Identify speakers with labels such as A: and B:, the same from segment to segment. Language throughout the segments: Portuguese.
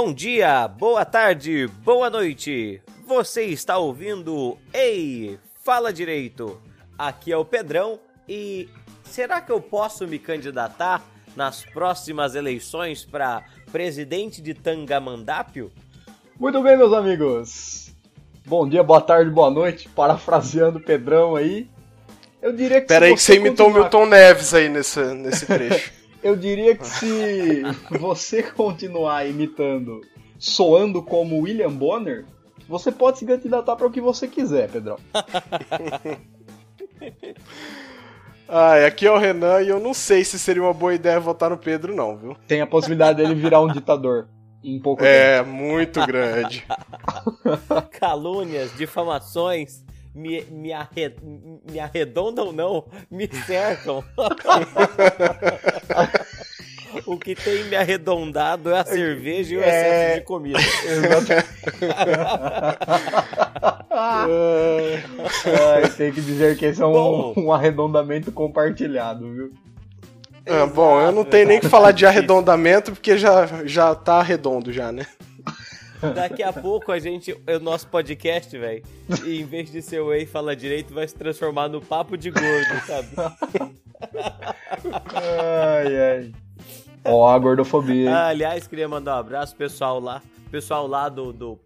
A: Bom dia, boa tarde, boa noite. Você está ouvindo Ei, fala direito. Aqui é o Pedrão e será que eu posso me candidatar nas próximas eleições para presidente de Tangamandápio?
B: Muito bem, meus amigos. Bom dia, boa tarde, boa noite. Parafraseando o Pedrão aí. Eu diria que.
C: Pera aí, que você imitou o Milton Neves aí nesse, nesse trecho.
B: Eu diria que se você continuar imitando, soando como William Bonner, você pode se candidatar para o que você quiser, Pedrão.
C: ah, aqui é o Renan e eu não sei se seria uma boa ideia votar no Pedro, não, viu?
B: Tem a possibilidade dele virar um ditador em pouco
C: é, tempo. É, muito grande.
A: Calúnias, difamações me, me, arred, me arredondam não, me cercam. O que tem me arredondado é a cerveja e o excesso é... de comida.
B: Ai, tem que dizer que esse é um, um arredondamento compartilhado, viu?
C: Ah, bom, eu não tenho nem que falar de arredondamento porque já, já tá redondo já, né?
A: Daqui a pouco a gente, o nosso podcast, velho, em vez de ser o Ei Fala Direito, vai se transformar no Papo de Gordo, sabe?
B: ai, ai. Ó, a gordofobia.
A: Ah, aliás, queria mandar um abraço pessoal lá, pessoal lá do, do,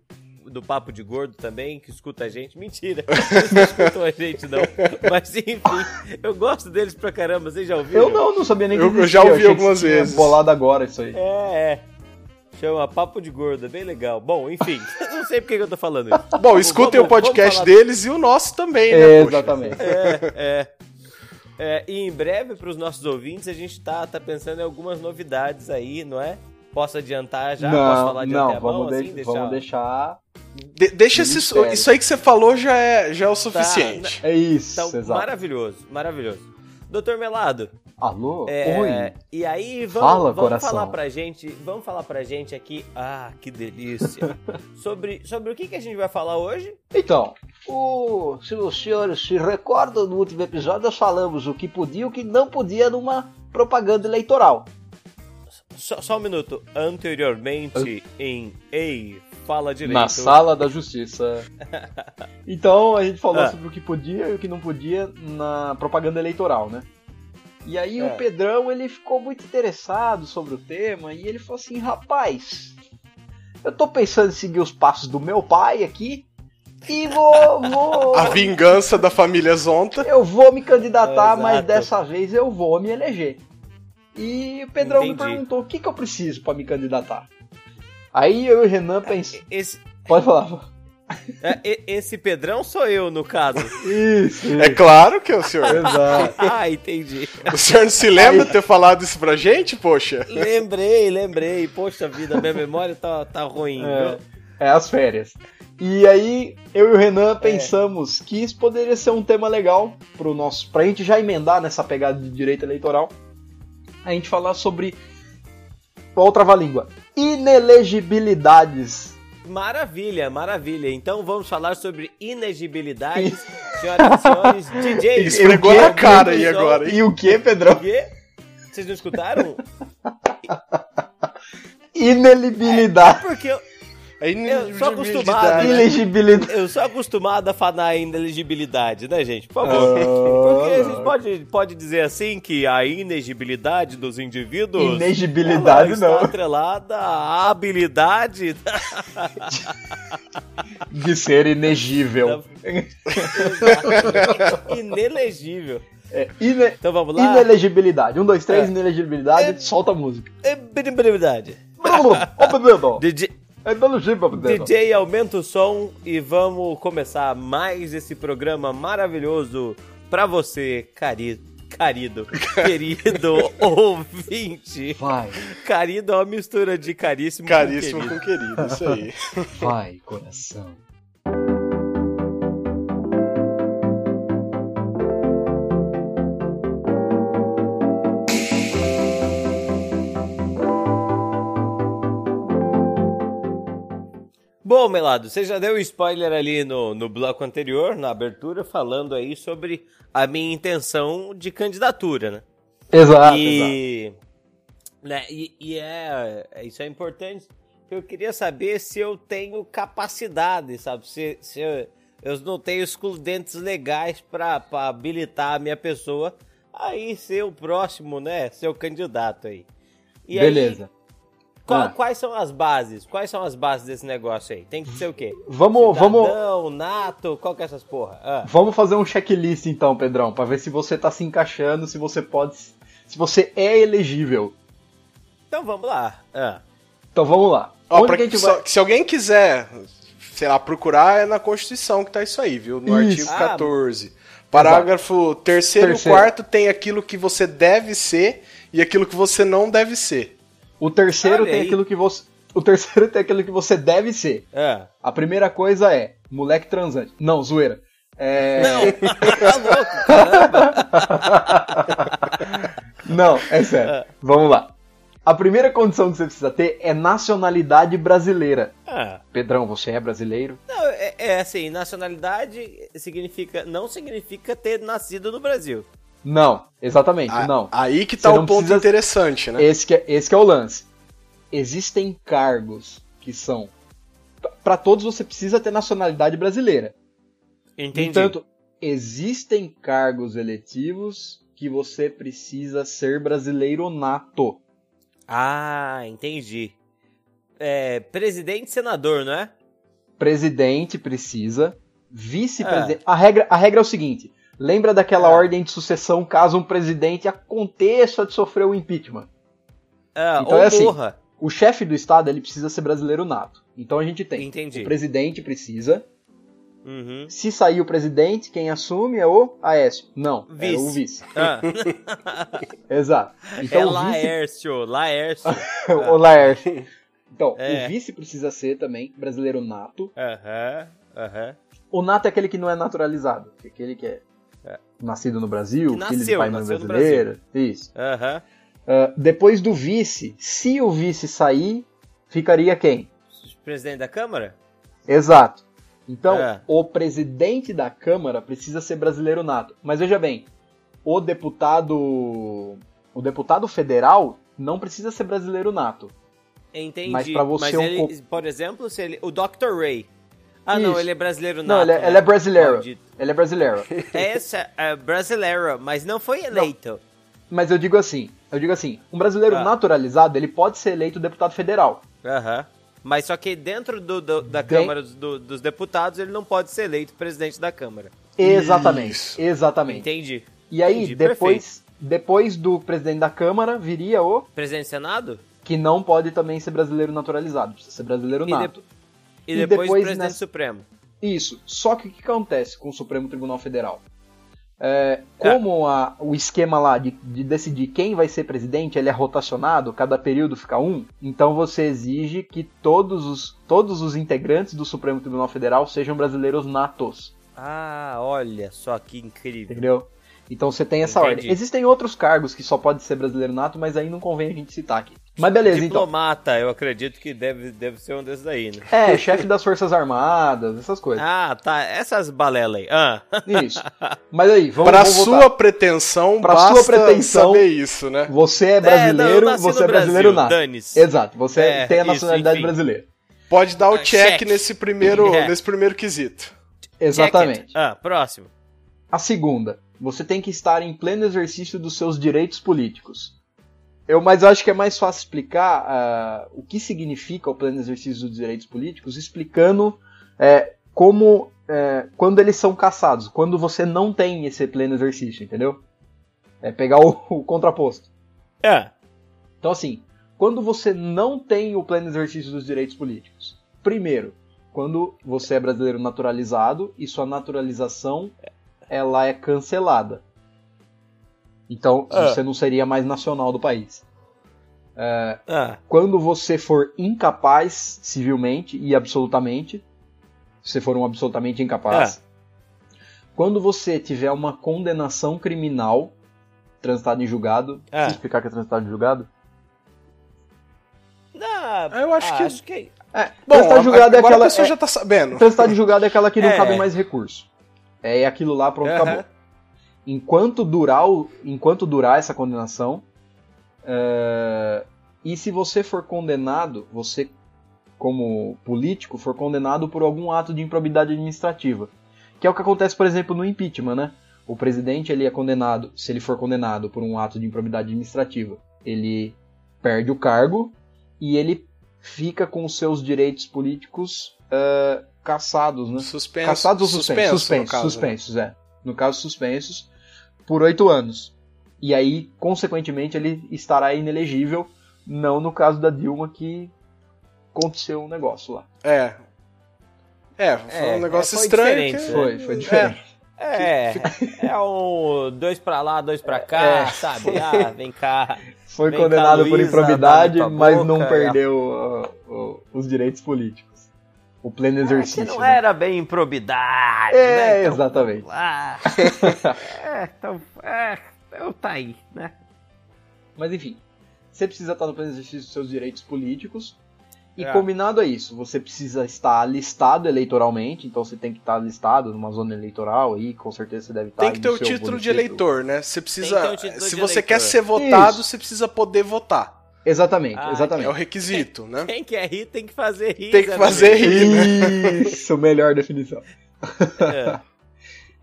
A: do Papo de Gordo também, que escuta a gente. Mentira, eles não escutam a gente, não. Mas enfim, eu gosto deles pra caramba, vocês já ouviram?
B: Eu não, não sabia nem que
C: Eu, eu já ouvi eu algumas vezes.
B: Bolado agora isso aí.
A: É, é. Chama Papo de Gorda, bem legal. Bom, enfim, não sei porque que eu tô falando isso.
C: Bom, escutem vamos, o podcast deles e o nosso também, né?
B: É, exatamente.
A: É, é. É, e em breve, para os nossos ouvintes, a gente tá, tá pensando em algumas novidades aí, não é? Posso adiantar já?
B: Não,
A: Posso falar de
B: não, vamos, de assim, deixar... vamos deixar...
C: De deixa esse, isso aí que você falou já é, já é o suficiente.
B: Tá, é isso,
A: então,
B: exato.
A: Maravilhoso, maravilhoso. Doutor Melado,
B: Alô?
A: É,
B: Oi.
A: E aí, vamos,
B: Fala,
A: vamos
B: coração.
A: falar pra gente, vamos falar pra gente aqui, ah, que delícia, sobre, sobre o que, que a gente vai falar hoje?
D: Então, o, se os senhores se recordam, no último episódio nós falamos o que podia e o que não podia numa propaganda eleitoral.
A: Só, só um minuto, anteriormente em Ei, fala direito.
B: Na sala da justiça. então, a gente falou ah. sobre o que podia e o que não podia na propaganda eleitoral, né? E aí é. o Pedrão ele ficou muito interessado sobre o tema e ele falou assim, rapaz, eu tô pensando em seguir os passos do meu pai aqui e vou, vou...
C: A vingança da família Zonta.
D: Eu vou me candidatar, é, mas dessa vez eu vou me eleger. E o Pedrão Entendi. me perguntou o que, que eu preciso para me candidatar. Aí eu e o Renan pensamos.
A: Esse...
D: Pode falar.
A: É, esse Pedrão sou eu, no caso.
B: Isso, isso.
C: É claro que é o senhor.
B: Exato.
A: ah, entendi.
C: O senhor não se lembra de ter falado isso pra gente, poxa?
A: Lembrei, lembrei. Poxa vida, minha memória tá, tá ruim.
B: É, é as férias. E aí, eu e o Renan é. pensamos é. que isso poderia ser um tema legal pro nosso, pra gente já emendar nessa pegada de direito eleitoral. A gente falar sobre outra língua. Inelegibilidades
A: Maravilha, maravilha. Então vamos falar sobre inegibilidades. Senhoras e senhores, DJ.
C: Ele esfregou na cara aí agora.
B: E o que, Pedrão? O
A: quê? Vocês não escutaram?
B: Inelibilidade.
A: É porque eu, eu sou acostumado. Ilegibilidade. Eu sou acostumado a falar em inelegibilidade, né, gente? Por favor. Oh. Porque a gente pode, pode dizer assim que a inegibilidade dos indivíduos.
B: Inegibilidade
A: está
B: não.
A: atrelada à habilidade.
B: De ser inegível.
A: Inelegível.
B: É, ine...
A: Então vamos lá.
B: Inelegibilidade. Um, dois, três, é. inelegibilidade, é... solta a música.
A: Inelegibilidade. DJ,
B: é
A: DJ, aumenta o som e vamos começar mais esse programa maravilhoso pra você, carido. Carido, querido ouvinte.
B: Vai.
A: Carido é uma mistura de caríssimo,
C: caríssimo
A: com
C: querido. Caríssimo com querido, isso aí.
B: Vai, coração.
A: Bom, Melado, você já deu spoiler ali no, no bloco anterior, na abertura, falando aí sobre a minha intenção de candidatura, né?
B: Exato.
A: E, exato. Né, e, e é, é, isso é importante, eu queria saber se eu tenho capacidade, sabe? Se, se eu, eu não tenho excludentes legais para habilitar a minha pessoa aí ser o próximo, né? Ser o candidato aí.
B: E Beleza. Aí,
A: qual, ah. Quais são as bases? Quais são as bases desse negócio aí? Tem que ser o quê?
B: Vamos,
A: Cidadão, vamos. nato, qual que é essas porra?
B: Ah. Vamos fazer um checklist então, Pedrão, para ver se você tá se encaixando, se você pode, se você é elegível.
A: Então vamos lá. Ah.
B: Então vamos lá.
C: Ó, que que vai... Se alguém quiser, sei lá, procurar, é na Constituição que tá isso aí, viu? No isso. artigo 14. Ah, Parágrafo 3 e 4 tem aquilo que você deve ser e aquilo que você não deve ser.
B: O terceiro tem aquilo que você. O terceiro tem aquilo que você deve ser.
A: É.
B: A primeira coisa é moleque transante. Não, zoeira. É...
A: Não, tá louco, caramba.
B: Não, é sério. É. Vamos lá. A primeira condição que você precisa ter é nacionalidade brasileira.
A: Ah.
B: Pedrão, você é brasileiro?
A: Não, é, é assim, nacionalidade significa não significa ter nascido no Brasil.
B: Não, exatamente, a, não.
C: Aí que tá o ponto precisa... interessante, né?
B: Esse que, é, esse que é o lance. Existem cargos que são. para todos você precisa ter nacionalidade brasileira.
A: Entendi.
B: Entanto, existem cargos eletivos que você precisa ser brasileiro nato.
A: Ah, entendi. É, presidente e senador, não é?
B: Presidente precisa. Vice-presidente. Ah. A, regra, a regra é o seguinte: Lembra daquela é. ordem de sucessão caso um presidente aconteça de sofrer o impeachment?
A: É, então é assim, morra.
B: o chefe do estado ele precisa ser brasileiro nato. Então a gente tem
A: Entendi.
B: o presidente precisa.
A: Uhum.
B: Se sair o presidente, quem assume é o Aécio. Não, vice. é o vice. Ah. Exato.
A: Então, é Laércio, vice... Laércio.
B: o Laércio. Então, é. o vice precisa ser também brasileiro nato.
A: Aham, uhum. aham. Uhum.
B: O nato é aquele que não é naturalizado. É aquele que é. Nascido no Brasil, nasceu, filho de pai mãe brasileira. Isso.
A: Uhum.
B: Uh, depois do vice, se o vice sair, ficaria quem?
A: Presidente da Câmara?
B: Exato. Então, é. o presidente da Câmara precisa ser brasileiro nato. Mas veja bem, o deputado o deputado federal não precisa ser brasileiro nato.
A: Entendi. Mas para você Mas um ele, por exemplo, se ele, o Dr. Ray ah, Isso. não, ele é brasileiro nato.
B: Não, ele é,
A: né?
B: ele é brasileiro. Maldito. Ele é brasileiro.
A: Essa é brasileiro, mas não foi eleito. Não.
B: Mas eu digo assim, eu digo assim, um brasileiro ah. naturalizado, ele pode ser eleito deputado federal.
A: Aham. Mas só que dentro do, do, da Câmara do, dos Deputados, ele não pode ser eleito presidente da Câmara.
B: Exatamente, Isso. exatamente.
A: Entendi.
B: E aí, Entendi, depois, depois do presidente da Câmara, viria o...
A: Presidente do Senado?
B: Que não pode também ser brasileiro naturalizado, precisa ser brasileiro nato.
A: E, e depois, depois o presidente nessa... Supremo.
B: Isso. Só que o que acontece com o Supremo Tribunal Federal? É, como é. a, o esquema lá de, de, decidir quem vai ser presidente ele é rotacionado, cada período fica um, então você exige que todos os, todos os integrantes do Supremo Tribunal Federal sejam brasileiros natos.
A: Ah, olha só que incrível.
B: Entendeu? Então você tem essa Entendi. ordem. Existem outros cargos que só pode ser brasileiro nato, mas aí não convém a gente citar aqui. Mas beleza,
A: Diplomata, então. Diplomata, eu acredito que deve, deve ser um desses aí, né?
B: É, chefe das Forças Armadas, essas coisas.
A: Ah, tá. Essas balelas aí. Ah.
B: Isso. Mas aí, vamos
C: Pra vamos sua voltar. pretensão, pra sua pretensão, saber isso, né?
B: Você é brasileiro, é, não, você é brasileiro nato. Exato, você é, tem a nacionalidade isso, brasileira.
C: Pode dar o ah, check, check, nesse primeiro, é. nesse primeiro quesito.
B: Exatamente.
A: Ah, próximo.
B: A segunda, você tem que estar em pleno exercício dos seus direitos políticos. Eu, mas eu acho que é mais fácil explicar uh, o que significa o pleno exercício dos direitos políticos, explicando é, como é, quando eles são caçados, quando você não tem esse pleno exercício, entendeu? É pegar o, o contraposto.
A: É.
B: Então assim, quando você não tem o pleno exercício dos direitos políticos, primeiro, quando você é brasileiro naturalizado e sua naturalização ela é cancelada. Então ah. você não seria mais nacional do país. É, ah. Quando você for incapaz civilmente e absolutamente, se for um absolutamente incapaz, ah. quando você tiver uma condenação criminal transitada em julgado, ah. explicar que é transitado em julgado?
A: Não, eu acho que. Acho que...
B: É, Bom, transitado julgado é aquela.
C: Você é, já tá sabendo.
B: Transitado em julgado é aquela que não é. cabe mais recurso. É aquilo lá, pronto, acabou. Enquanto durar, o, enquanto durar essa condenação, uh, e se você for condenado, você como político for condenado por algum ato de improbidade administrativa. Que é o que acontece, por exemplo, no impeachment, né? O presidente ele é condenado, se ele for condenado por um ato de improbidade administrativa, ele perde o cargo e ele fica com os seus direitos políticos uh, caçados, né?
C: Suspenso,
B: Caçados ou suspensos? Suspensos, suspensos, né? é. No caso, suspensos por oito anos. E aí, consequentemente, ele estará inelegível, não no caso da Dilma, que aconteceu um negócio lá.
C: É. É, foi é, um negócio é, estranho.
B: Que... Foi, foi diferente.
A: É, é um dois pra lá, dois pra cá, é. sabe? Ah, vem cá.
B: Foi vem condenado cá, Luísa, por improbidade, mas boca, não perdeu uh, uh, os direitos políticos. O pleno exercício. É,
A: que não né? era bem improbidade,
B: é, né? Então, exatamente.
A: Ah, é, então, é, então tá aí, né?
B: Mas enfim, você precisa estar no pleno exercício dos seus direitos políticos, e é. combinado a isso, você precisa estar listado eleitoralmente, então você tem que estar listado numa zona eleitoral aí, com certeza você deve estar.
C: Tem que ter o título de eleitor, né? Você precisa. Um se você eleitor. quer ser votado, isso. você precisa poder votar.
B: Exatamente, ah, exatamente.
C: É o requisito, né?
A: Quem quer rir tem que fazer rir.
C: Tem que fazer rir,
B: né? Isso, melhor definição. É.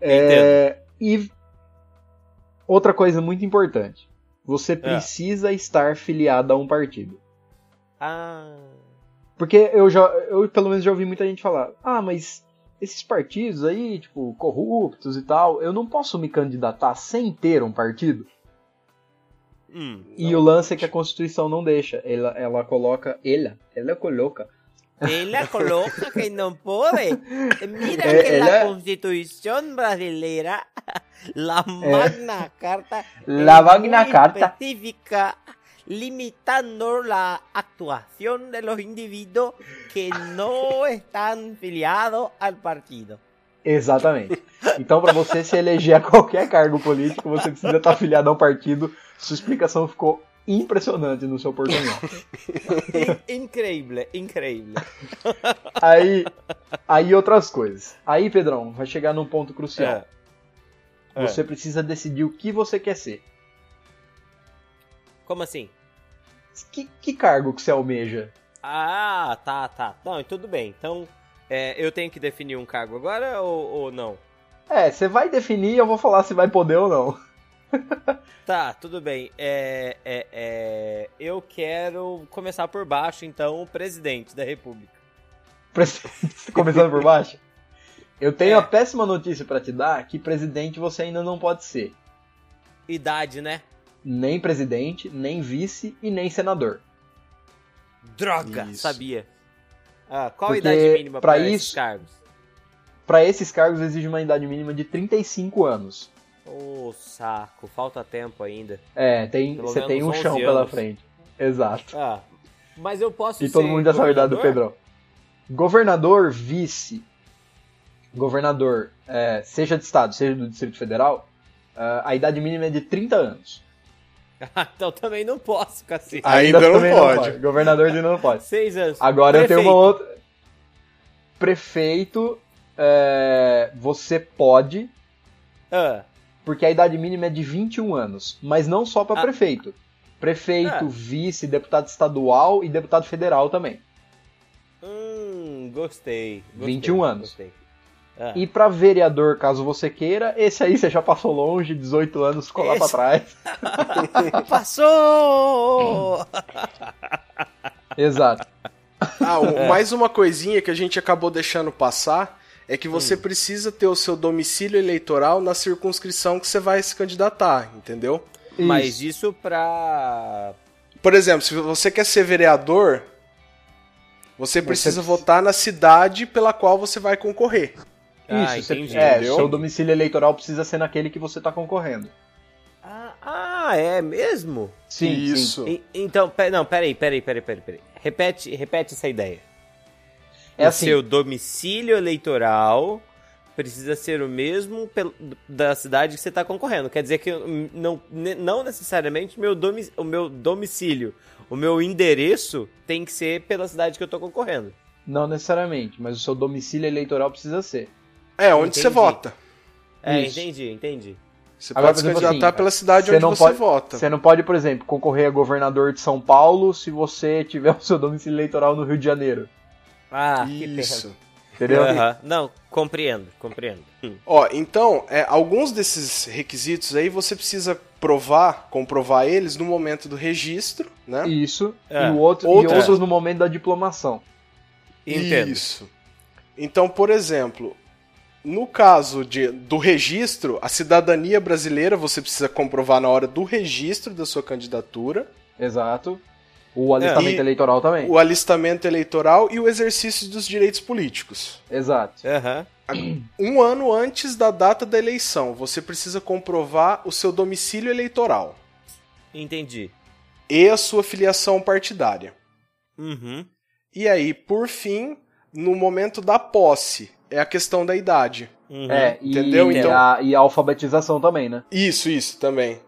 B: é, e outra coisa muito importante, você é. precisa é. estar filiado a um partido.
A: Ah.
B: Porque eu já, eu pelo menos já ouvi muita gente falar: "Ah, mas esses partidos aí, tipo, corruptos e tal, eu não posso me candidatar sem ter um partido?"
A: Hum,
B: e o lance é que a Constituição não deixa. Ela, ela coloca. Ela, ela coloca.
A: Ela coloca que não pode. Mira é, que ela... a Constituição brasileira, la Magna é. Carta,
B: la Magna Carta
A: específica limitando la actuación de los individuos que no están filiados al partido.
B: Exatamente. Então, para você se eleger a qualquer cargo político, você precisa estar afiliado a um partido. Sua explicação ficou impressionante no seu portunhol.
A: incrível, incrível.
B: Aí, aí outras coisas. Aí, Pedrão, vai chegar num ponto crucial. É. Você é. precisa decidir o que você quer ser.
A: Como assim?
B: Que, que cargo que você almeja?
A: Ah, tá, tá. Não, tudo bem. Então, é, eu tenho que definir um cargo agora ou, ou não?
B: É, você vai definir e eu vou falar se vai poder ou não.
A: tá, tudo bem. É, é, é, eu quero começar por baixo, então, o presidente da República.
B: Começando por baixo? Eu tenho é. a péssima notícia para te dar que presidente você ainda não pode ser.
A: Idade, né?
B: nem presidente, nem vice e nem senador.
A: Droga, isso. sabia. Ah, qual Porque a idade mínima para esses cargos?
B: Para esses cargos exige uma idade mínima de 35 anos.
A: Ô, oh, saco, falta tempo ainda.
B: É, tem, você tem um chão anos. pela frente. Exato.
A: Ah, mas eu posso
B: E todo mundo já sabe a idade do Pedrão. Governador, vice, governador, é, seja de estado, seja do Distrito Federal, uh, a idade mínima é de 30 anos.
A: então também não posso, cacete.
C: Ainda, Ainda não, pode. não, pode.
B: Governador ainda não pode.
A: Seis anos.
B: Agora Prefeito. eu tenho uma outra. Prefeito, é... você pode.
A: Ah.
B: Porque a idade mínima é de 21 anos. Mas não só para ah. prefeito. Prefeito, ah. vice, deputado estadual e deputado federal também.
A: Hum, gostei. gostei
B: 21 anos. Gostei. É. E para vereador, caso você queira, esse aí você já passou longe, 18 anos, ficou esse... lá pra trás.
A: Passou!
B: Exato.
C: Ah, é. mais uma coisinha que a gente acabou deixando passar é que você hum. precisa ter o seu domicílio eleitoral na circunscrição que você vai se candidatar, entendeu?
A: Isso. Mas isso pra.
C: Por exemplo, se você quer ser vereador, você precisa você... votar na cidade pela qual você vai concorrer.
B: Ah, Isso, entendi. Você, é, seu domicílio eleitoral precisa ser naquele que você está concorrendo.
A: Ah, ah, é mesmo?
B: Sim,
C: Isso.
A: Sim. E, então, pera, não, peraí, peraí, peraí, peraí, peraí. Repete, repete essa ideia. É o assim. seu domicílio eleitoral precisa ser o mesmo da cidade que você está concorrendo. Quer dizer que não, não necessariamente meu domi, o meu domicílio, o meu endereço tem que ser pela cidade que eu estou concorrendo.
B: Não necessariamente, mas o seu domicílio eleitoral precisa ser.
C: É, onde entendi. você vota.
A: É, Isso. entendi, entendi.
C: Você Agora, pode se candidatar assim, pela cidade onde você
B: pode,
C: vota.
B: Você não pode, por exemplo, concorrer a governador de São Paulo se você tiver o seu domicílio eleitoral no Rio de Janeiro.
A: Ah,
C: Isso.
A: Entendeu? Uhum. Não, compreendo, compreendo.
C: Ó, então, é, alguns desses requisitos aí você precisa provar, comprovar eles no momento do registro, né?
B: Isso. É. E, outro, outros... e outros no momento da diplomação.
C: Entendo. Isso. Então, por exemplo, no caso de, do registro, a cidadania brasileira você precisa comprovar na hora do registro da sua candidatura.
B: Exato. O alistamento é. eleitoral também.
C: O alistamento eleitoral e o exercício dos direitos políticos.
B: Exato.
C: Uhum. Um ano antes da data da eleição, você precisa comprovar o seu domicílio eleitoral.
A: Entendi.
C: E a sua filiação partidária.
A: Uhum.
C: E aí, por fim, no momento da posse, é a questão da idade.
B: Uhum. É, entendeu? E, então... A, e a alfabetização também, né?
C: Isso, isso, também.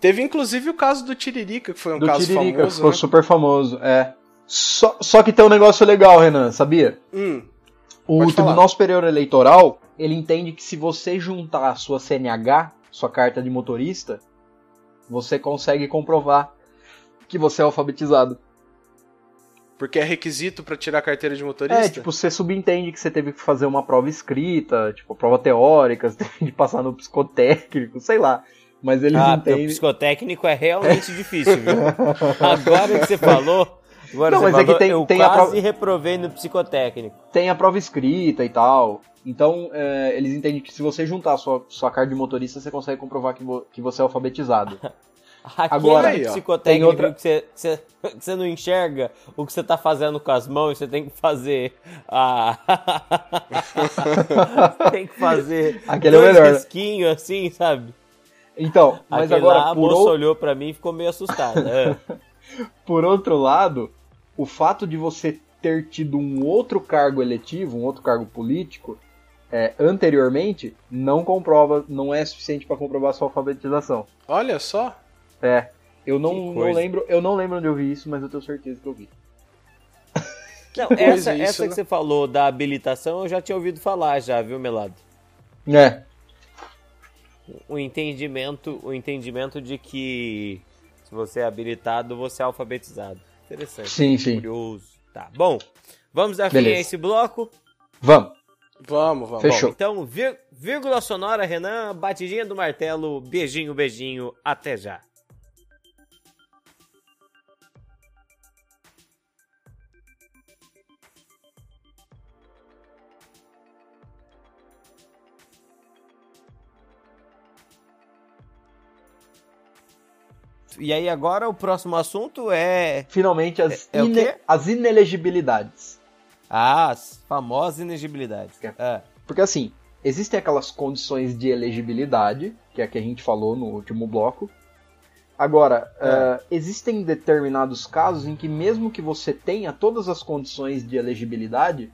C: Teve inclusive o caso do Tiririca, que foi um
B: do
C: caso
B: Tiririca,
C: famoso.
B: Ficou
C: né?
B: super famoso, é. Só, só que tem um negócio legal, Renan, sabia?
C: Hum,
B: o Tribunal Superior Eleitoral, ele entende que se você juntar a sua CNH, sua carta de motorista, você consegue comprovar que você é alfabetizado.
C: Porque é requisito para tirar a carteira de motorista?
B: É, tipo, você subentende que você teve que fazer uma prova escrita, tipo, prova teórica, você teve que passar no psicotécnico, sei lá. Mas eles ah, entendem. O
A: psicotécnico é realmente difícil, viu? Agora que você falou. Agora
B: não, mas
A: falou,
B: é que tem,
A: eu
B: tem
A: quase
B: a prova...
A: reprovei no psicotécnico.
B: Tem a prova escrita e tal. Então, é, eles entendem que se você juntar a sua, sua carta de motorista, você consegue comprovar que, vo, que você é alfabetizado.
A: Aquele Agora, aí, psicotécnico outra... que, você, você, que você não enxerga o que você tá fazendo com as mãos, você tem que fazer a. tem que fazer.
B: Aquele é melhor.
A: risquinhos assim, sabe?
B: Então, mas Aquele agora. Lá,
A: a moça o... olhou para mim e ficou meio assustada. É.
B: por outro lado, o fato de você ter tido um outro cargo eletivo, um outro cargo político, é, anteriormente, não comprova, não é suficiente para comprovar sua alfabetização.
C: Olha só.
B: É. Eu não, não lembro, eu não lembro onde eu vi isso, mas eu tenho certeza que eu vi.
A: Não, essa, isso, essa né? que você falou da habilitação eu já tinha ouvido falar já, viu, Melado?
B: É
A: o entendimento, o entendimento de que se você é habilitado, você é alfabetizado. Interessante.
B: Sim, sim.
A: Curioso. Tá, bom. Vamos dar Beleza. fim a esse bloco?
B: Vamos.
C: Vamos, vamos.
B: Fechou.
A: Bom, então, vírgula sonora, Renan, batidinha do martelo, beijinho, beijinho, até já. E aí agora o próximo assunto é...
B: Finalmente as, é, é ine... as inelegibilidades.
A: Ah, as famosas inelegibilidades. É. é.
B: Porque assim, existem aquelas condições de elegibilidade, que é a que a gente falou no último bloco. Agora, uh, existem determinados casos em que mesmo que você tenha todas as condições de elegibilidade,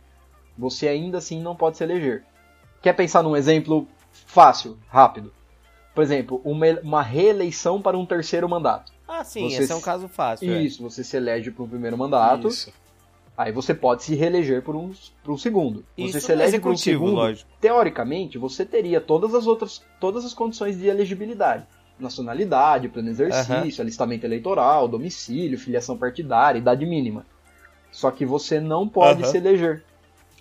B: você ainda assim não pode se eleger. Quer pensar num exemplo fácil, rápido? Por exemplo, uma, uma reeleição para um terceiro mandato.
A: Ah, sim, você esse é um caso fácil.
B: É. Isso, é. você se elege para um primeiro mandato. Isso. Aí você pode se reeleger por um, por um segundo. Isso você se elege por um segundo. Lógico. Teoricamente, você teria todas as outras, todas as condições de elegibilidade. Nacionalidade, pleno exercício, alistamento eleitoral, domicílio, filiação partidária, idade mínima. Só que você não pode se eleger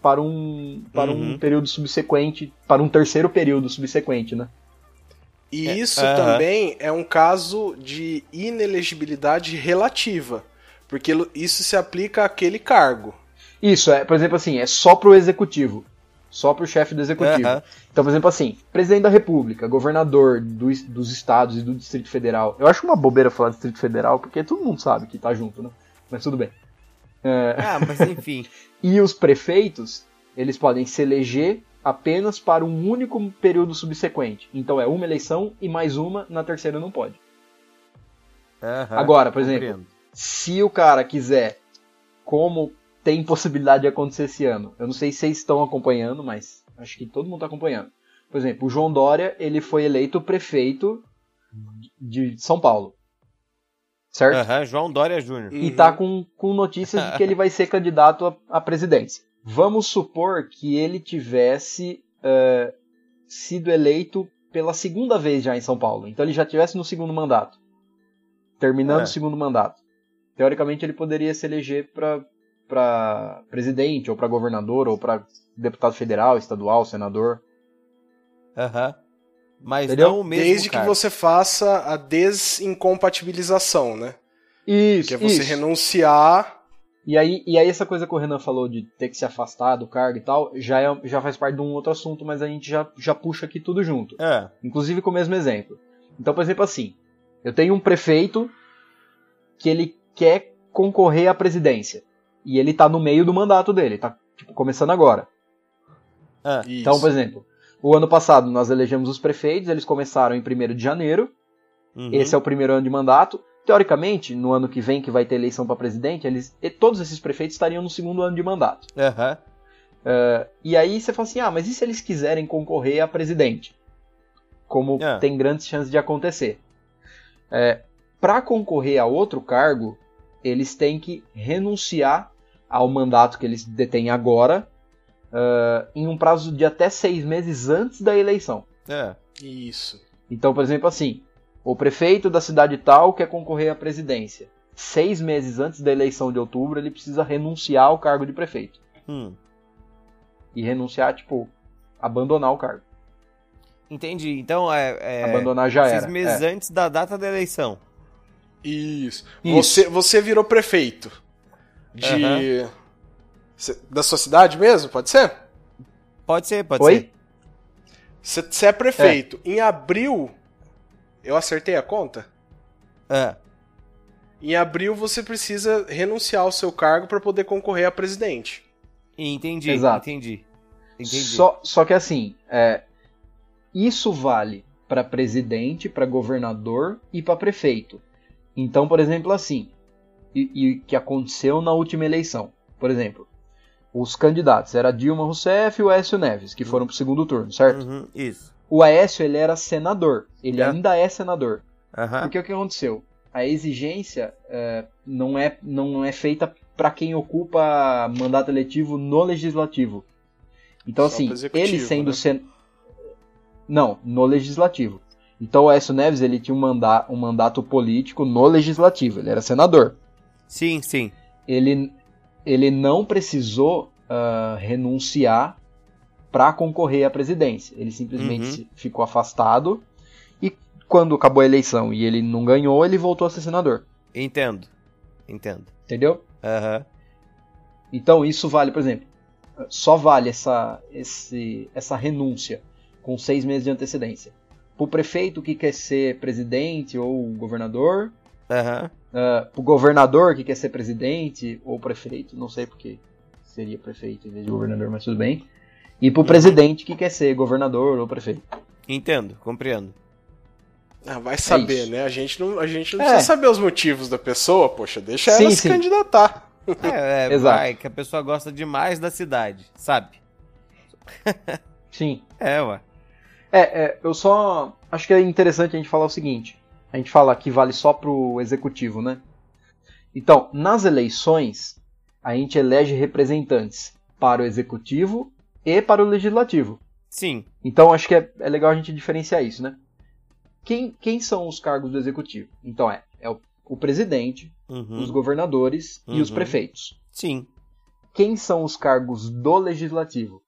B: para um, para uhum. um período subsequente, para um terceiro período subsequente, né?
C: E é, isso uh -huh. também é um caso de inelegibilidade relativa, porque isso se aplica àquele cargo.
B: Isso, é, por exemplo, assim, é só pro executivo. Só pro chefe do executivo. Uh -huh. Então, por exemplo, assim, presidente da república, governador do, dos estados e do Distrito Federal. Eu acho uma bobeira falar Distrito Federal, porque todo mundo sabe que tá junto, né? Mas tudo bem.
A: É... Ah, mas enfim.
B: e os prefeitos, eles podem se eleger apenas para um único período subsequente. Então é uma eleição e mais uma, na terceira não pode.
A: Uhum,
B: Agora, por exemplo, compreendo. se o cara quiser, como tem possibilidade de acontecer esse ano, eu não sei se vocês estão acompanhando, mas acho que todo mundo está acompanhando. Por exemplo, o João Dória ele foi eleito prefeito de São Paulo. Certo?
A: Uhum, João Dória Júnior.
B: E tá com, com notícias de que ele vai ser candidato à, à presidência. Vamos supor que ele tivesse uh, sido eleito pela segunda vez já em São Paulo. Então ele já tivesse no segundo mandato. Terminando é. o segundo mandato. Teoricamente ele poderia se eleger para para presidente, ou para governador, ou para deputado federal, estadual, senador.
A: Aham. Uhum. Mas Entendeu? não o mesmo
C: Desde que você faça a desincompatibilização, né?
B: Isso.
C: Que é você isso. renunciar.
B: E aí, e aí essa coisa que o Renan falou de ter que se afastar do cargo e tal, já, é, já faz parte de um outro assunto, mas a gente já, já puxa aqui tudo junto.
A: É.
B: Inclusive com o mesmo exemplo. Então, por exemplo, assim, eu tenho um prefeito que ele quer concorrer à presidência. E ele tá no meio do mandato dele, tá tipo, começando agora.
A: Ah,
B: então, por exemplo, o ano passado nós elegemos os prefeitos, eles começaram em 1 de janeiro. Uhum. Esse é o primeiro ano de mandato. Teoricamente, no ano que vem, que vai ter eleição para presidente, eles, todos esses prefeitos estariam no segundo ano de mandato.
A: Uhum.
B: Uh, e aí você fala assim: ah, mas e se eles quiserem concorrer a presidente? Como uhum. tem grandes chances de acontecer. É, para concorrer a outro cargo, eles têm que renunciar ao mandato que eles detêm agora uh, em um prazo de até seis meses antes da eleição.
A: É.
C: Isso.
B: Então, por exemplo, assim, o prefeito da cidade tal quer concorrer à presidência. Seis meses antes da eleição de outubro, ele precisa renunciar ao cargo de prefeito.
A: Hum.
B: E renunciar, tipo, abandonar o cargo.
A: Entendi. Então, é. é
B: abandonar já seis
A: era. Seis meses é. antes da data da eleição.
C: Isso. Isso. Você, você virou prefeito de. Uhum. Da sua cidade mesmo? Pode ser?
A: Pode ser, pode
B: Oi?
C: ser. Você é prefeito. É. Em abril eu acertei a conta?
A: É.
C: Em abril você precisa renunciar ao seu cargo para poder concorrer a presidente.
A: Entendi, Exato. entendi. entendi.
B: Só, só que assim, é, isso vale para presidente, para governador e para prefeito. Então, por exemplo, assim, e, e que aconteceu na última eleição. Por exemplo, os candidatos era Dilma Rousseff e o Écio Neves, que foram para o segundo turno, certo?
A: Uhum, isso
B: o Aécio ele era senador. Ele é. ainda é senador.
A: Uhum.
B: Porque o que aconteceu? A exigência é, não, é, não é feita para quem ocupa mandato eletivo no legislativo. Então, Só assim, ele sendo né? sen... Não, no legislativo. Então o Aécio Neves ele tinha um, manda um mandato político no legislativo, ele era senador.
A: Sim, sim.
B: Ele, ele não precisou uh, renunciar para concorrer à presidência. Ele simplesmente uhum. ficou afastado e quando acabou a eleição e ele não ganhou, ele voltou a ser senador.
A: Entendo. Entendo.
B: Entendeu?
A: Uhum.
B: Então isso vale, por exemplo, só vale essa, esse, essa renúncia com seis meses de antecedência. Para o prefeito que quer ser presidente ou governador,
A: uhum.
B: uh, para o governador que quer ser presidente ou prefeito, não sei porque seria prefeito em vez de governador, mas tudo bem e pro presidente que quer ser governador ou prefeito.
A: Entendo, compreendo.
C: Ah, vai saber, é né? A gente não, a gente não é. precisa saber os motivos da pessoa, poxa, deixa ela sim, se sim. candidatar.
A: É, é vai, que a pessoa gosta demais da cidade, sabe?
B: sim.
A: É, ué.
B: É, é, eu só acho que é interessante a gente falar o seguinte. A gente fala que vale só pro executivo, né? Então, nas eleições, a gente elege representantes para o executivo e para o legislativo.
A: Sim.
B: Então acho que é, é legal a gente diferenciar isso, né? Quem, quem são os cargos do executivo? Então é, é o, o presidente, uhum. os governadores uhum. e os uhum. prefeitos.
A: Sim.
B: Quem são os cargos do legislativo?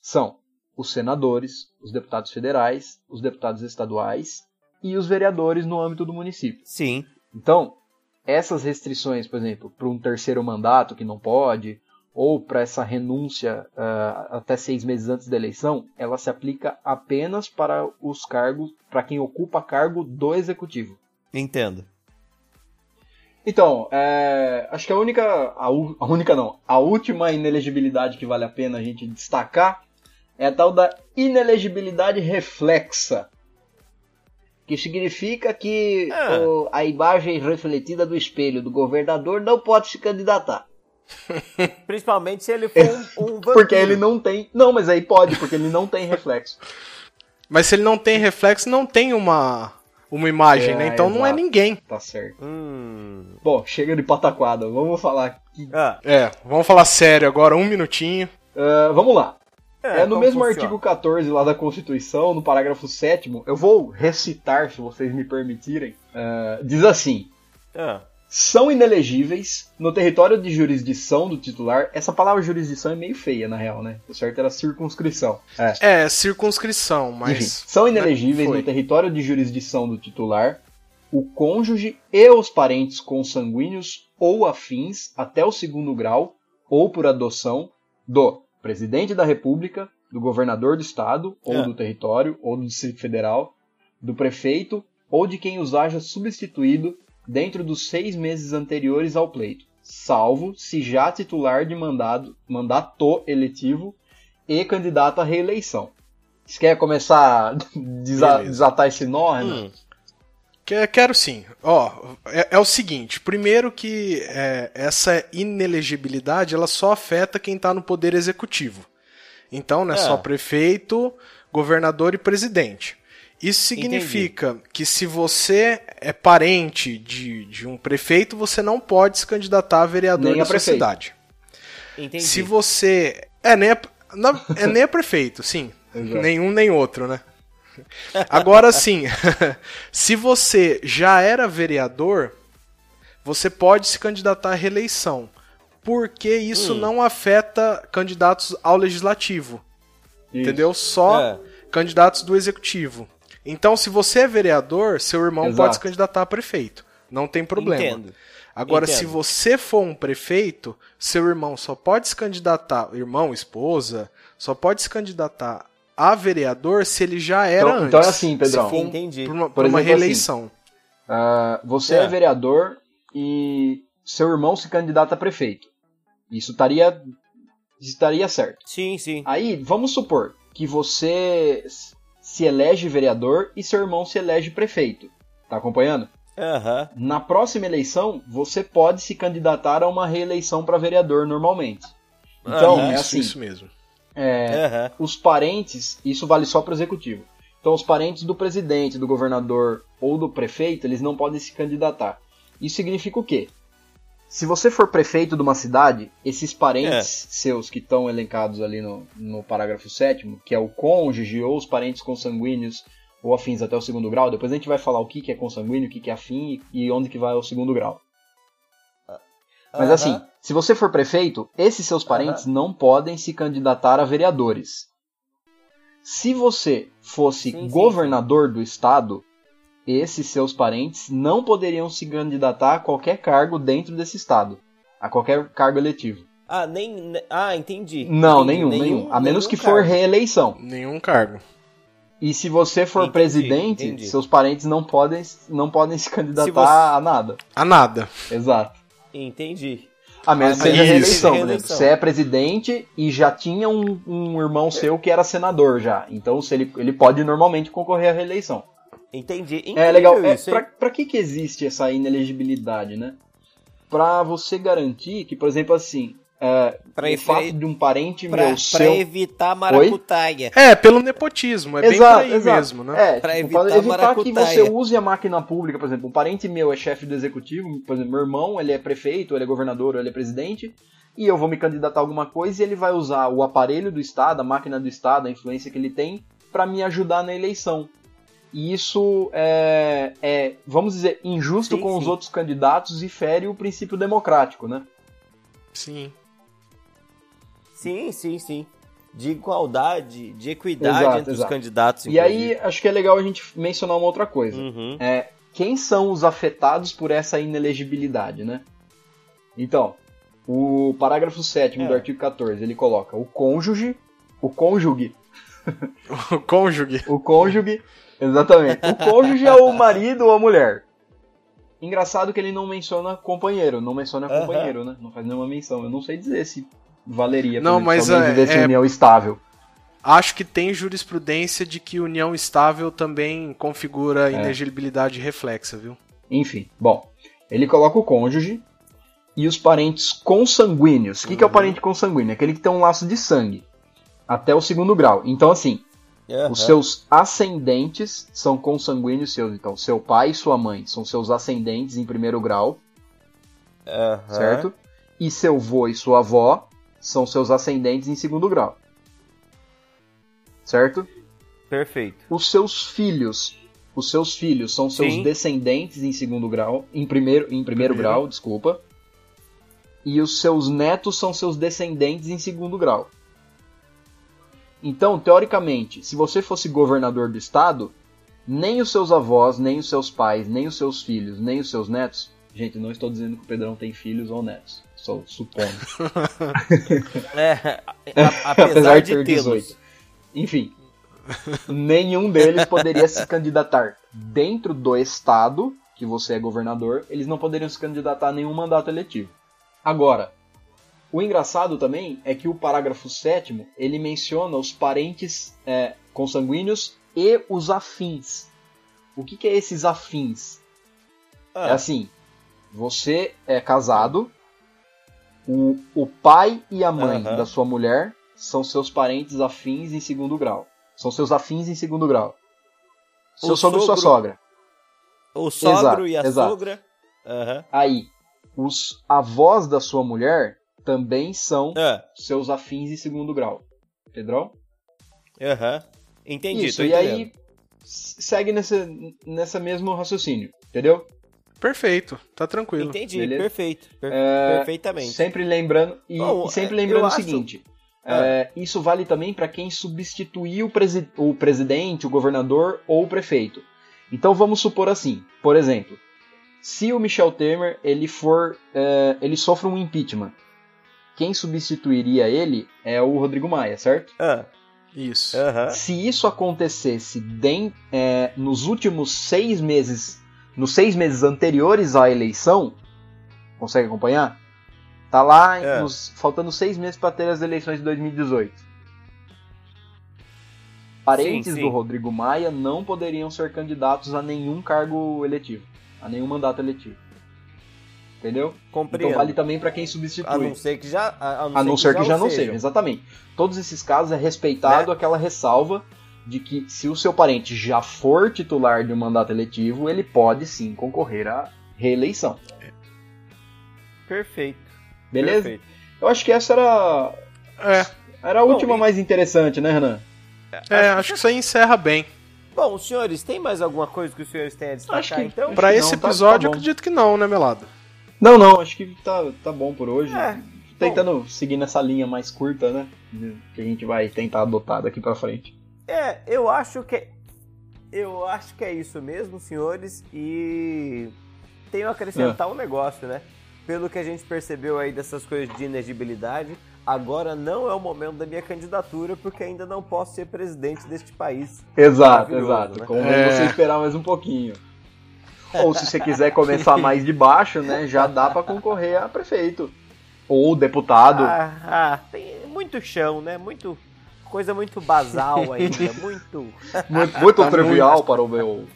B: São os senadores, os deputados federais, os deputados estaduais e os vereadores no âmbito do município.
A: Sim.
B: Então, essas restrições, por exemplo, para um terceiro mandato que não pode, ou para essa renúncia uh, até seis meses antes da eleição, ela se aplica apenas para os cargos, para quem ocupa cargo do executivo.
A: Entendo.
B: Então, é, acho que a única, a, a, única não, a última inelegibilidade que vale a pena a gente destacar é a tal da inelegibilidade reflexa, que significa que ah. o, a imagem refletida do espelho do governador não pode se candidatar.
A: Principalmente se ele for um, um vampiro.
B: Porque ele não tem. Não, mas aí pode, porque ele não tem reflexo.
C: Mas se ele não tem reflexo, não tem uma, uma imagem, é, né? Então exato. não é ninguém.
B: Tá certo.
A: Hum.
B: Bom, chega de pataquada. Vamos falar aqui.
C: Ah. É, vamos falar sério agora, um minutinho.
B: Uh, vamos lá. É, é no mesmo funciona? artigo 14 lá da Constituição, no parágrafo 7 eu vou recitar, se vocês me permitirem. Uh, diz assim:
A: ah
B: são inelegíveis no território de jurisdição do titular. Essa palavra jurisdição é meio feia, na real, né? O certo era circunscrição.
C: É, é circunscrição, mas. Enfim,
B: são inelegíveis no território de jurisdição do titular o cônjuge e os parentes consanguíneos ou afins até o segundo grau ou por adoção do presidente da República, do governador do estado ou é. do território ou do Distrito Federal, do prefeito ou de quem os haja substituído dentro dos seis meses anteriores ao pleito, salvo se já titular de mandado, mandato eletivo e candidato à reeleição. Você quer começar a desatar esse nó, Hum.
C: Quero sim. Ó, é, é, o seguinte: primeiro que é, essa inelegibilidade ela só afeta quem está no poder executivo. Então, não é, é, só prefeito, governador e presidente. Isso significa Entendi. que se você é parente de, de um prefeito, você não pode se candidatar a vereador nem da a sua prefeito. cidade. Entendi. Se você. É, nem a, não, é nem a prefeito, sim. Nenhum nem outro, né? Agora sim, se você já era vereador, você pode se candidatar à reeleição. Porque isso hum. não afeta candidatos ao legislativo. Isso. Entendeu? Só é. candidatos do executivo. Então, se você é vereador, seu irmão Exato. pode se candidatar a prefeito. Não tem problema. Entendo. Agora, Entendo. se você for um prefeito, seu irmão só pode se candidatar, irmão, esposa, só pode se candidatar a vereador se ele já era
B: então,
C: antes.
B: Então é assim, Pedrão.
C: Se Entendi. Por uma, por, por exemplo, uma reeleição.
B: Assim, uh, você é. é vereador e seu irmão se candidata a prefeito. Isso estaria, estaria certo.
A: Sim, sim.
B: Aí, vamos supor que você se elege vereador e seu irmão se elege prefeito. Tá acompanhando?
A: Uhum.
B: Na próxima eleição, você pode se candidatar a uma reeleição para vereador normalmente. Então, uhum. é assim.
C: Isso mesmo.
B: É, uhum. Os parentes, isso vale só para o executivo. Então, os parentes do presidente, do governador ou do prefeito, eles não podem se candidatar. Isso significa o quê? Se você for prefeito de uma cidade, esses parentes é. seus que estão elencados ali no, no parágrafo 7, que é o cônjuge ou os parentes consanguíneos ou afins até o segundo grau, depois a gente vai falar o que, que é consanguíneo, o que, que é afim e onde que vai o segundo grau. Mas uhum. assim, se você for prefeito, esses seus parentes uhum. não podem se candidatar a vereadores. Se você fosse sim, governador sim. do estado, esses seus parentes não poderiam se candidatar a qualquer cargo dentro desse estado, a qualquer cargo eletivo.
A: Ah, nem. Ah, entendi.
B: Não,
A: entendi.
B: nenhum, nenhum, nenhum. A menos que cargo. for reeleição.
C: Nenhum cargo.
B: E se você for entendi, presidente, entendi. seus parentes não podem, não podem se candidatar se você... a nada.
C: A nada.
B: Exato.
A: Entendi.
B: A menos que seja reeleição, reeleição. Você é presidente e já tinha um, um irmão seu que era senador já. Então se ele, ele pode normalmente concorrer à reeleição.
A: Entendi.
B: Incrível é legal. É, pra, pra que, que existe essa inelegibilidade, né? Pra você garantir que, por exemplo, assim, é, pra o fato de um parente
A: pra,
B: meu
A: seu... Pra evitar maracutaia.
C: É, pelo nepotismo, é exato, bem por aí exato. mesmo, né?
B: É, pra tipo, evitar, evitar que você use a máquina pública, por exemplo, um parente meu é chefe do executivo, por exemplo, meu irmão, ele é prefeito, ele é governador, ele é presidente, e eu vou me candidatar a alguma coisa e ele vai usar o aparelho do Estado, a máquina do Estado, a influência que ele tem, para me ajudar na eleição. E isso é, é vamos dizer, injusto sim, com sim. os outros candidatos e fere o princípio democrático, né?
C: Sim.
A: Sim, sim, sim. De igualdade, de equidade exato, entre exato. os candidatos.
B: Inclusive. E aí, acho que é legal a gente mencionar uma outra coisa. Uhum. É, quem são os afetados por essa inelegibilidade, né? Então, o parágrafo 7 é. do artigo 14, ele coloca o cônjuge, o cônjuge.
C: o cônjuge.
B: o cônjuge, exatamente. O cônjuge é o marido ou a mulher. Engraçado que ele não menciona companheiro, não menciona companheiro, né? Não faz nenhuma menção. Eu não sei dizer se valeria
C: não, mas é,
B: é, união estável.
C: Acho que tem jurisprudência de que união estável também configura é. inelegibilidade reflexa, viu?
B: Enfim, bom. Ele coloca o cônjuge e os parentes consanguíneos. O que, que é o uhum. parente consanguíneo? Aquele que tem um laço de sangue. Até o segundo grau. Então, assim, uhum. os seus ascendentes são consanguíneos seus. Então, seu pai e sua mãe são seus ascendentes em primeiro grau.
A: Uhum.
B: Certo? E seu vô e sua avó são seus ascendentes em segundo grau. Certo?
A: Perfeito.
B: Os seus filhos os seus filhos são seus Sim. descendentes em segundo grau, em primeiro, em primeiro, primeiro grau, desculpa. E os seus netos são seus descendentes em segundo grau. Então, teoricamente, se você fosse governador do estado, nem os seus avós, nem os seus pais, nem os seus filhos, nem os seus netos. Gente, não estou dizendo que o Pedrão tem filhos ou netos. Só supondo.
A: é, a, apesar, apesar de ter 18.
B: Enfim, nenhum deles poderia se candidatar dentro do estado que você é governador. Eles não poderiam se candidatar a nenhum mandato eletivo. Agora, o engraçado também é que o parágrafo 7 ele menciona os parentes é, consanguíneos e os afins. O que, que é esses afins? Ah. É assim, você é casado, o, o pai e a mãe da sua mulher são seus parentes afins em segundo grau. São seus afins em segundo grau. Seu sogro e sua sogra.
A: O sogro exato, e a exato. sogra.
B: Uhum. Aí, os avós da sua mulher também são ah. seus afins em segundo grau. Pedrão?
A: Aham. Uhum. Entendi,
B: Isso, e aí segue nessa, nessa mesmo raciocínio, entendeu?
C: Perfeito, tá tranquilo.
A: Entendi, Beleza? perfeito. Per é, perfeitamente.
B: Sempre lembrando, e, Bom, e sempre lembrando o seguinte: ah. é, isso vale também para quem substituir o, presi o presidente, o governador ou o prefeito. Então vamos supor assim, por exemplo, se o Michel Temer ele for, é, ele sofre um impeachment, quem substituiria ele é o Rodrigo Maia, certo?
A: Ah.
C: Isso.
B: Uhum. Se isso acontecesse de, é, nos últimos seis meses, nos seis meses anteriores à eleição, consegue acompanhar? Tá lá, é. nos, faltando seis meses para ter as eleições de 2018. Parentes sim, sim. do Rodrigo Maia não poderiam ser candidatos a nenhum cargo eletivo, a nenhum mandato eletivo. Entendeu?
A: Compreendo.
B: Então vale também para quem substitui. A
A: não ser que já,
B: a, não, a não ser, que, que já, já não seja. Exatamente. Todos esses casos é respeitado né? aquela ressalva de que se o seu parente já for titular de um mandato eletivo, ele pode sim concorrer à reeleição.
A: Perfeito.
B: Beleza? Perfeito. Eu acho que essa era. É. Era a Bom, última e... mais interessante, né, Renan?
C: É, acho que isso aí encerra bem.
A: Bom, senhores, tem mais alguma coisa que os senhores têm a destacar, acho que, então?
C: Pra esse tá- episódio, tá, tá acredito que não, né, Melado?
B: Não, não, acho que tá, tá bom por hoje. É, Tentando bom. seguir nessa linha mais curta, né? Que a gente vai tentar adotar daqui pra frente.
A: É, eu acho que. Eu acho que é isso mesmo, senhores. E tenho a acrescentar é. um negócio, né? Pelo que a gente percebeu aí dessas coisas de inegibilidade, agora não é o momento da minha candidatura, porque ainda não posso ser presidente deste país.
B: Exato, exato. Né? Como é. você esperar mais um pouquinho. Ou se você quiser começar mais de baixo, né, já dá para concorrer a prefeito. Ou deputado.
A: Ah, ah, tem muito chão, né? Muito coisa muito basal ainda, muito
B: muito, muito trivial muito... para o meu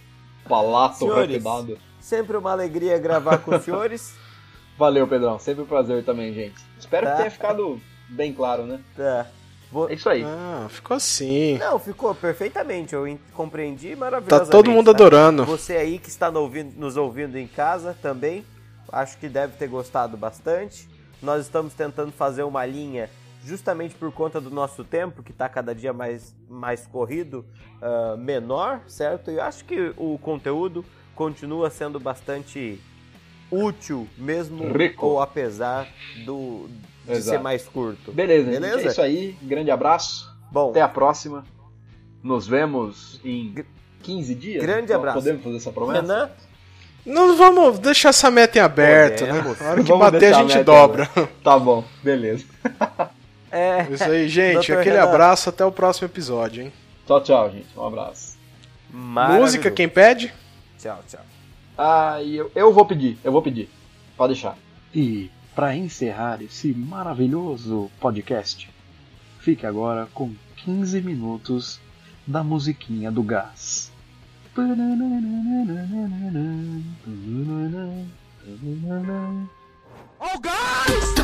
B: palato senhores,
A: Sempre uma alegria gravar com os senhores.
B: Valeu, Pedrão. Sempre um prazer também, gente. Espero tá. que tenha ficado bem claro, né?
A: Tá.
B: Vou... É isso aí.
C: Ah, ficou assim.
A: Não, ficou perfeitamente. Eu compreendi maravilhosamente.
C: Tá todo mundo tá? adorando.
A: Você aí que está nos ouvindo em casa também, acho que deve ter gostado bastante. Nós estamos tentando fazer uma linha justamente por conta do nosso tempo, que está cada dia mais, mais corrido, uh, menor, certo? E acho que o conteúdo continua sendo bastante útil, mesmo
B: Rico.
A: ou apesar do, de Exato. ser mais curto.
B: Beleza, Beleza? Gente, é isso aí. Grande abraço. Bom, até a próxima. Nos vemos em 15 dias.
A: Grande abraço.
B: Podemos fazer essa promessa?
A: Renan?
C: Não vamos deixar essa meta em aberto, né? Podemos. né? Na hora que vamos bater, a gente a dobra.
B: Tá bom, beleza.
C: É, Isso aí, gente. Aquele Renan. abraço, até o próximo episódio, hein?
B: Tchau, tchau, gente. Um abraço.
C: Música, quem pede?
A: Tchau, tchau.
B: Ah, eu, eu vou pedir, eu vou pedir. Pode deixar. E para encerrar esse maravilhoso podcast, fique agora com 15 minutos da musiquinha do gás. Oh, guys!